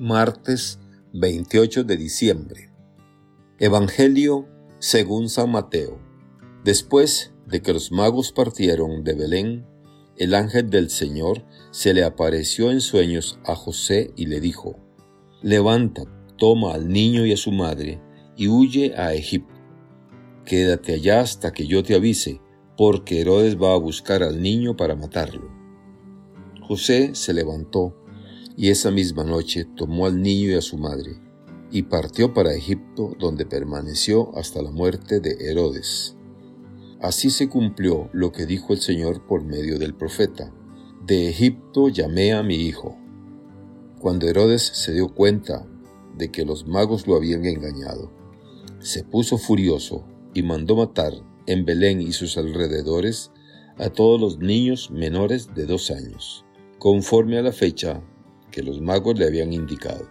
martes 28 de diciembre. Evangelio según San Mateo. Después de que los magos partieron de Belén, el ángel del Señor se le apareció en sueños a José y le dijo, Levanta, toma al niño y a su madre, y huye a Egipto. Quédate allá hasta que yo te avise, porque Herodes va a buscar al niño para matarlo. José se levantó y esa misma noche tomó al niño y a su madre, y partió para Egipto, donde permaneció hasta la muerte de Herodes. Así se cumplió lo que dijo el Señor por medio del profeta. De Egipto llamé a mi hijo. Cuando Herodes se dio cuenta de que los magos lo habían engañado, se puso furioso y mandó matar en Belén y sus alrededores a todos los niños menores de dos años, conforme a la fecha que los magos le habían indicado.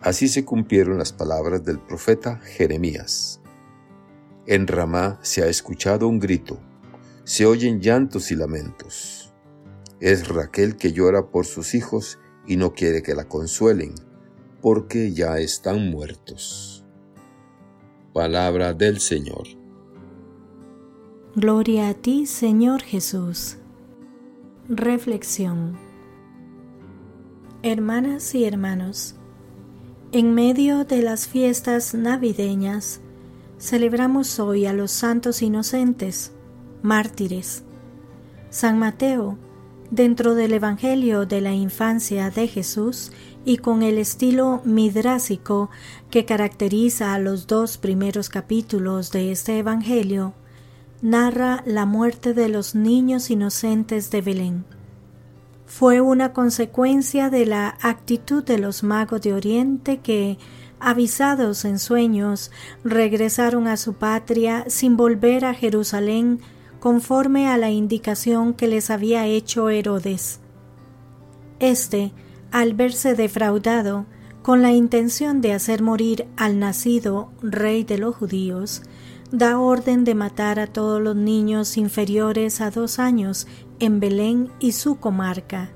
Así se cumplieron las palabras del profeta Jeremías. En Ramá se ha escuchado un grito, se oyen llantos y lamentos. Es Raquel que llora por sus hijos y no quiere que la consuelen, porque ya están muertos. Palabra del Señor. Gloria a ti, Señor Jesús. Reflexión. Hermanas y hermanos, en medio de las fiestas navideñas, celebramos hoy a los santos inocentes, mártires. San Mateo, dentro del Evangelio de la infancia de Jesús y con el estilo midrásico que caracteriza a los dos primeros capítulos de este Evangelio, narra la muerte de los niños inocentes de Belén fue una consecuencia de la actitud de los magos de Oriente que, avisados en sueños, regresaron a su patria sin volver a Jerusalén conforme a la indicación que les había hecho Herodes. Este, al verse defraudado, con la intención de hacer morir al nacido rey de los judíos, da orden de matar a todos los niños inferiores a dos años en Belén y su comarca.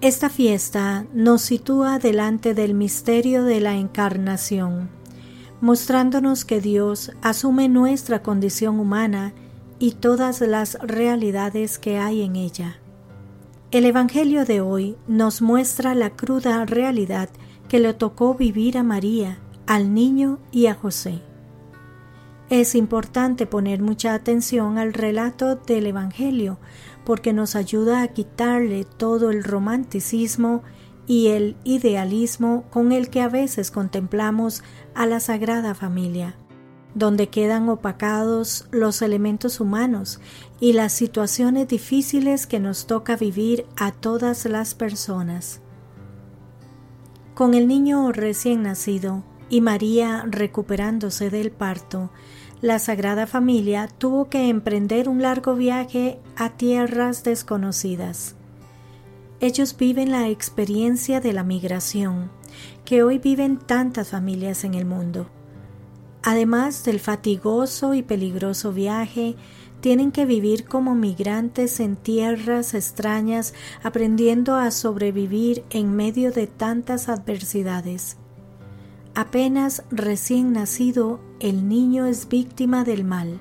Esta fiesta nos sitúa delante del misterio de la encarnación, mostrándonos que Dios asume nuestra condición humana y todas las realidades que hay en ella. El Evangelio de hoy nos muestra la cruda realidad que le tocó vivir a María, al niño y a José. Es importante poner mucha atención al relato del Evangelio porque nos ayuda a quitarle todo el romanticismo y el idealismo con el que a veces contemplamos a la Sagrada Familia, donde quedan opacados los elementos humanos y las situaciones difíciles que nos toca vivir a todas las personas. Con el niño recién nacido y María recuperándose del parto, la Sagrada Familia tuvo que emprender un largo viaje a tierras desconocidas. Ellos viven la experiencia de la migración, que hoy viven tantas familias en el mundo. Además del fatigoso y peligroso viaje, tienen que vivir como migrantes en tierras extrañas, aprendiendo a sobrevivir en medio de tantas adversidades. Apenas recién nacido, el niño es víctima del mal.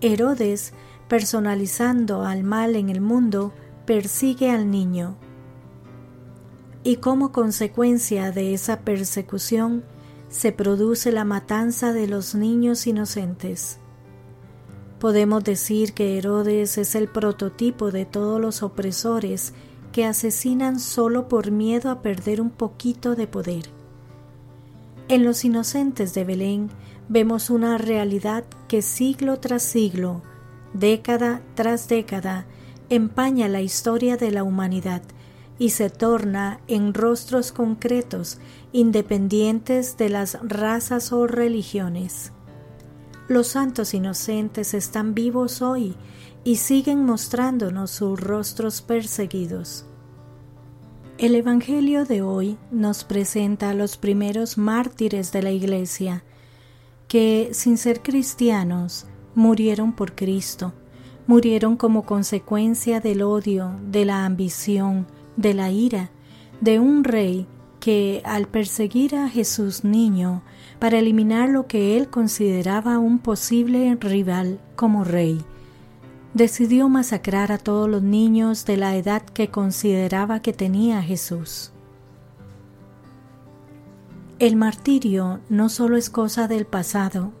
Herodes, personalizando al mal en el mundo, persigue al niño. Y como consecuencia de esa persecución, se produce la matanza de los niños inocentes. Podemos decir que Herodes es el prototipo de todos los opresores que asesinan solo por miedo a perder un poquito de poder. En los inocentes de Belén vemos una realidad que siglo tras siglo, década tras década, empaña la historia de la humanidad y se torna en rostros concretos independientes de las razas o religiones. Los santos inocentes están vivos hoy y siguen mostrándonos sus rostros perseguidos. El Evangelio de hoy nos presenta a los primeros mártires de la Iglesia, que, sin ser cristianos, murieron por Cristo, murieron como consecuencia del odio, de la ambición, de la ira, de un rey que al perseguir a Jesús niño para eliminar lo que él consideraba un posible rival como rey, decidió masacrar a todos los niños de la edad que consideraba que tenía Jesús. El martirio no solo es cosa del pasado,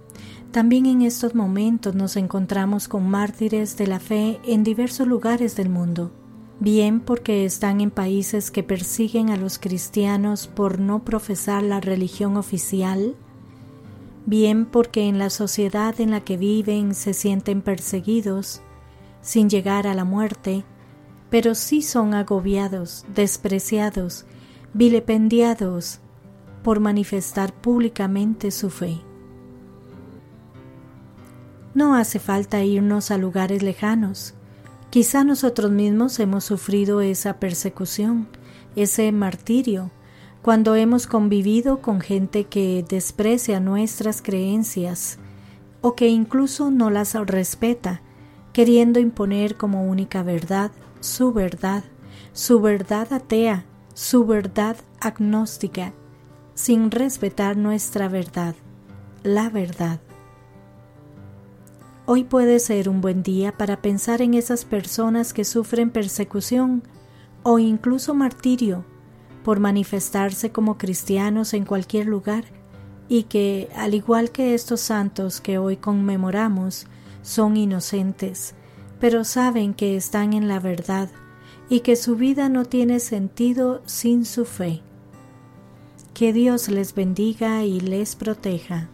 también en estos momentos nos encontramos con mártires de la fe en diversos lugares del mundo, bien porque están en países que persiguen a los cristianos por no profesar la religión oficial, bien porque en la sociedad en la que viven se sienten perseguidos, sin llegar a la muerte, pero sí son agobiados, despreciados, vilipendiados por manifestar públicamente su fe. No hace falta irnos a lugares lejanos. Quizá nosotros mismos hemos sufrido esa persecución, ese martirio, cuando hemos convivido con gente que desprecia nuestras creencias o que incluso no las respeta queriendo imponer como única verdad su verdad, su verdad atea, su verdad agnóstica, sin respetar nuestra verdad, la verdad. Hoy puede ser un buen día para pensar en esas personas que sufren persecución o incluso martirio por manifestarse como cristianos en cualquier lugar y que, al igual que estos santos que hoy conmemoramos, son inocentes, pero saben que están en la verdad y que su vida no tiene sentido sin su fe. Que Dios les bendiga y les proteja.